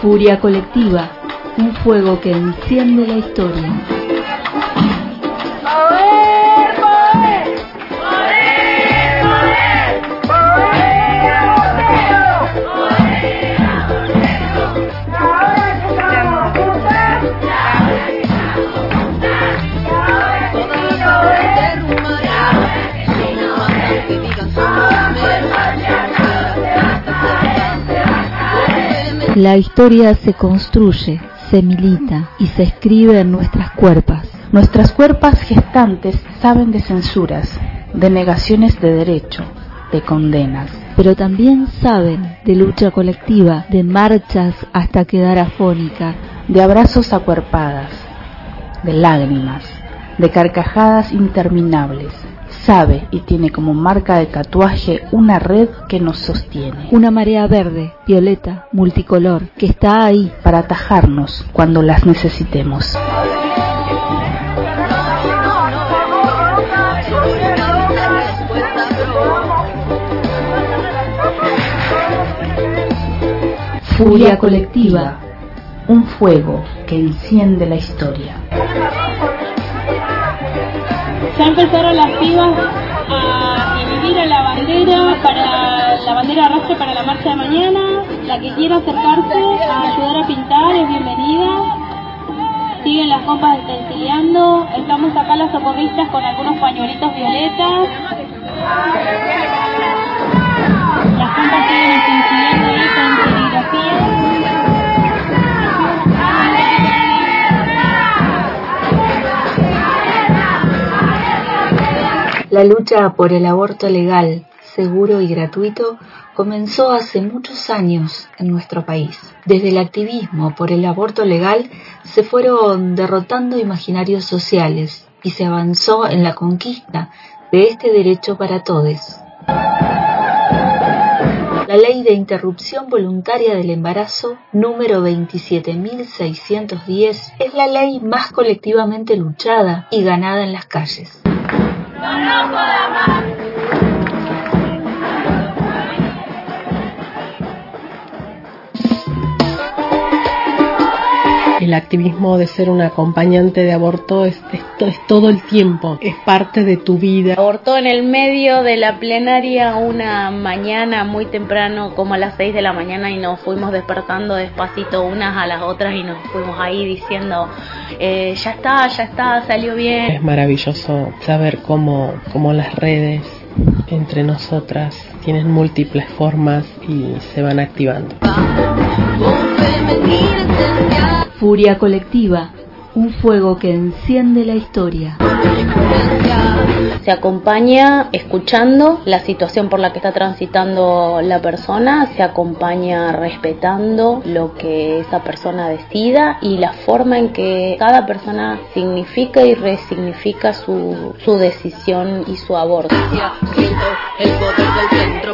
Furia colectiva, un fuego que enciende la historia. La historia se construye, se milita y se escribe en nuestras cuerpas. Nuestras cuerpas gestantes saben de censuras, de negaciones de derecho, de condenas. Pero también saben de lucha colectiva, de marchas hasta quedar afónica, de abrazos acuerpadas, de lágrimas, de carcajadas interminables, sabe y tiene como marca de tatuaje una red que nos sostiene. Una marea verde, violeta, multicolor, que está ahí para atajarnos cuando las necesitemos. Furia colectiva, un fuego que enciende la historia ya empezaron las pibas a revivir a la bandera para la bandera arrastre para la marcha de mañana. La que quiera acercarse a ayudar a pintar es bienvenida. Siguen las copas estencileando. Estamos acá las socorristas con algunos pañuelitos violetas. La lucha por el aborto legal, seguro y gratuito comenzó hace muchos años en nuestro país. Desde el activismo por el aborto legal se fueron derrotando imaginarios sociales y se avanzó en la conquista de este derecho para todos. La ley de interrupción voluntaria del embarazo número 27.610 es la ley más colectivamente luchada y ganada en las calles. No lo puedo amar. El activismo de ser un acompañante de aborto es, todo el tiempo, es parte de tu vida. Abortó en el medio de la plenaria una mañana muy temprano, como a las 6 de la mañana, y nos fuimos despertando despacito unas a las otras y nos fuimos ahí diciendo, eh, ya está, ya está, salió bien. Es maravilloso saber cómo, cómo las redes entre nosotras tienen múltiples formas y se van activando. Furia colectiva, un fuego que enciende la historia. Se acompaña escuchando la situación por la que está transitando la persona, se acompaña respetando lo que esa persona decida y la forma en que cada persona significa y resignifica su, su decisión y su aborto. El poder del centro,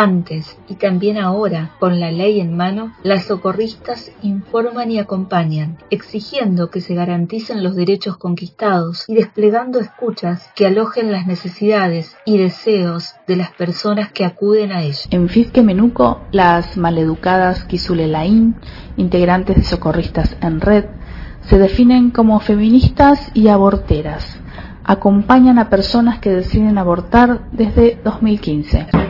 Antes y también ahora, con la ley en mano, las socorristas informan y acompañan, exigiendo que se garanticen los derechos conquistados y desplegando escuchas que alojen las necesidades y deseos de las personas que acuden a ellas. En Fisque Menuco, las maleducadas Laín, integrantes de Socorristas en Red, se definen como feministas y aborteras. Acompañan a personas que deciden abortar desde 2015.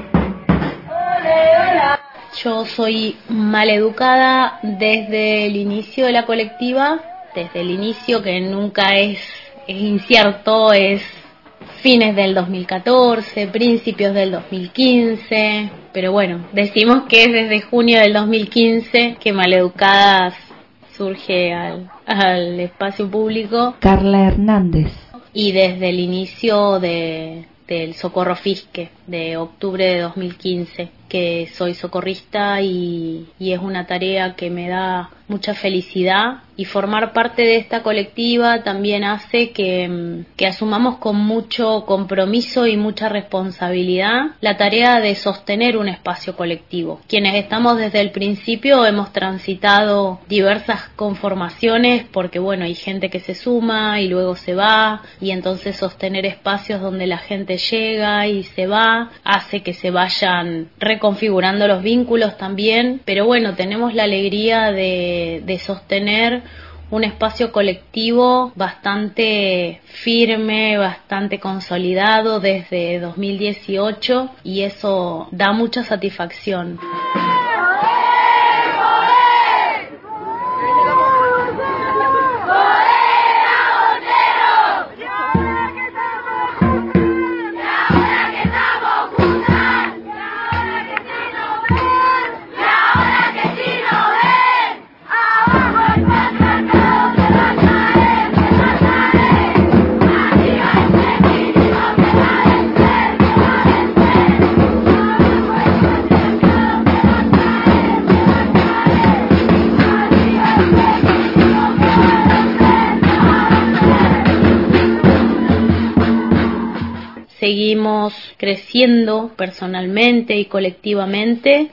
Yo soy maleducada desde el inicio de la colectiva, desde el inicio que nunca es, es incierto, es fines del 2014, principios del 2015, pero bueno, decimos que es desde junio del 2015 que Maleducadas surge al, al espacio público. Carla Hernández. Y desde el inicio de, del Socorro Fisque, de octubre de 2015 que soy socorrista y, es una tarea que me da mucha felicidad y formar parte de esta colectiva también hace que, que, asumamos con mucho compromiso y mucha responsabilidad la tarea de sostener un espacio colectivo. Quienes estamos desde el principio hemos transitado diversas conformaciones porque bueno, hay gente que se suma y luego se va y entonces sostener espacios donde la gente llega y se va hace que se vayan reconfigurando los vínculos también, pero bueno, tenemos la alegría de de, sostener un espacio colectivo bastante firme, bastante consolidado desde 2018 y eso da mucha satisfacción. Seguimos creciendo personalmente y colectivamente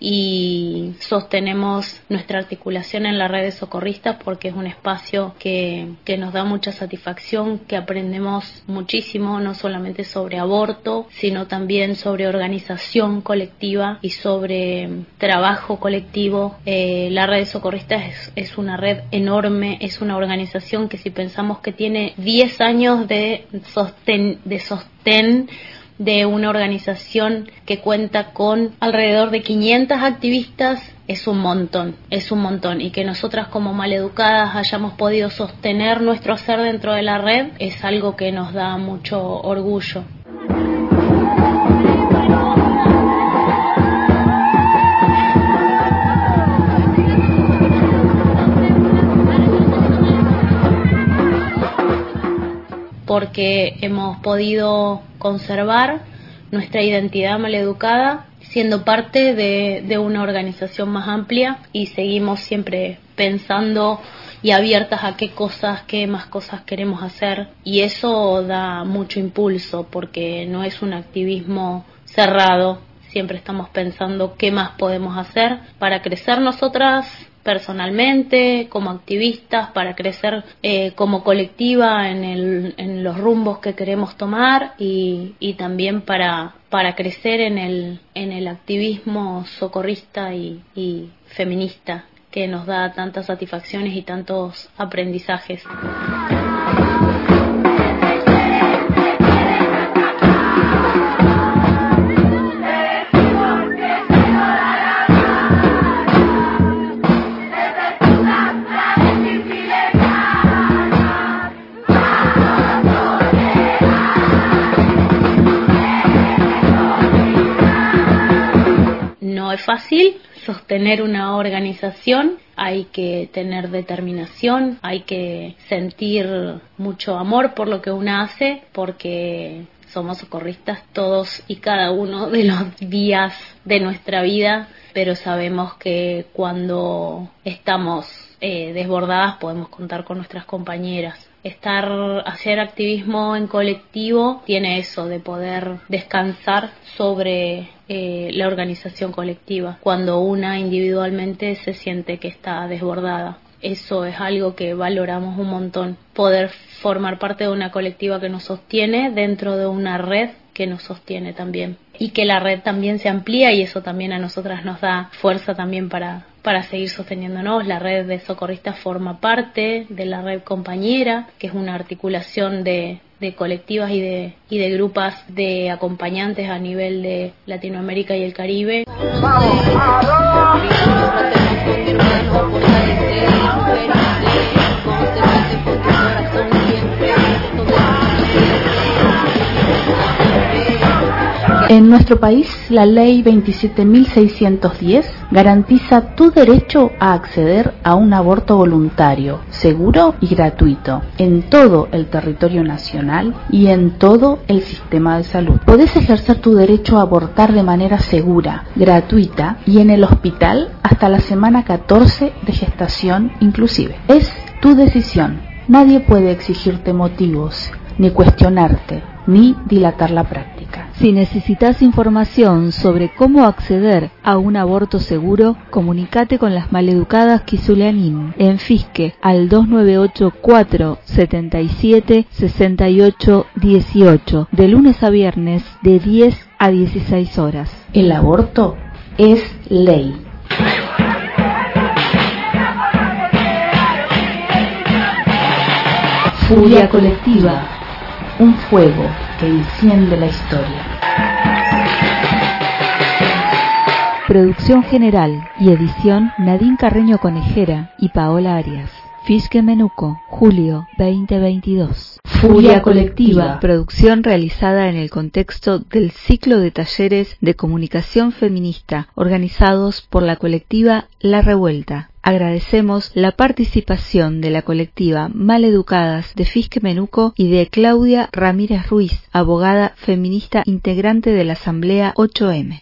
y sostenemos nuestra articulación en la red de socorristas porque es un espacio que, que, nos da mucha satisfacción, que aprendemos muchísimo, no solamente sobre aborto, sino también sobre organización colectiva y sobre trabajo colectivo. Eh, la red de socorristas es, es, una red enorme, es una organización que si pensamos que tiene 10 años de sostén, de sostén de una organización que cuenta con alrededor de 500 activistas es un montón, es un montón. Y que nosotras como maleducadas hayamos podido sostener nuestro ser dentro de la red es algo que nos da mucho orgullo. porque hemos podido conservar nuestra identidad maleducada siendo parte de, una organización más amplia y seguimos siempre pensando y abiertas a qué cosas, qué más cosas queremos hacer. Y eso da mucho impulso porque no es un activismo cerrado, siempre estamos pensando qué más podemos hacer para crecer nosotras personalmente, como activistas, para crecer eh, como colectiva en, el, en, los rumbos que queremos tomar y, y también para, para crecer en el, en el activismo socorrista y, y feminista que nos da tantas satisfacciones y tantos aprendizajes. Fácil sostener una organización, hay que tener determinación, hay que sentir mucho amor por lo que uno hace, porque somos socorristas todos y cada uno de los días de nuestra vida, pero sabemos que cuando estamos eh, desbordadas podemos contar con nuestras compañeras estar, hacer activismo en colectivo tiene eso de poder descansar sobre eh, la organización colectiva cuando una individualmente se siente que está desbordada. Eso es algo que valoramos un montón. Poder formar parte de una colectiva que nos sostiene dentro de una red que nos sostiene también y que la red también se amplía y eso también a nosotras nos da fuerza también para, para seguir sosteniéndonos. La red de socorristas forma parte de la red compañera, que es una articulación de, de colectivas y de, y de grupas de acompañantes a nivel de Latinoamérica y el Caribe. En nuestro país, la ley 27.610 garantiza tu derecho a acceder a un aborto voluntario, seguro y gratuito en todo el territorio nacional y en todo el sistema de salud. Podés ejercer tu derecho a abortar de manera segura, gratuita y en el hospital hasta la semana 14 de gestación inclusive. Es tu decisión. Nadie puede exigirte motivos, ni cuestionarte, ni dilatar la práctica. Si necesitas información sobre cómo acceder a un aborto seguro, comunícate con las maleducadas Kisuleanin en Fisque al 298 477 68 18 de lunes a viernes de 10 a 16 horas. El aborto es ley. Furia colectiva, un fuego que enciende la historia. Producción general y edición Nadine Carreño Conejera y Paola Arias. Fisque Menuco, julio 2022. Furia colectiva. Producción realizada en el contexto del ciclo de talleres de comunicación feminista organizados por la colectiva La Revuelta. Agradecemos la participación de la colectiva Maleducadas de Fisque Menuco y de Claudia Ramírez Ruiz, abogada feminista integrante de la Asamblea 8M.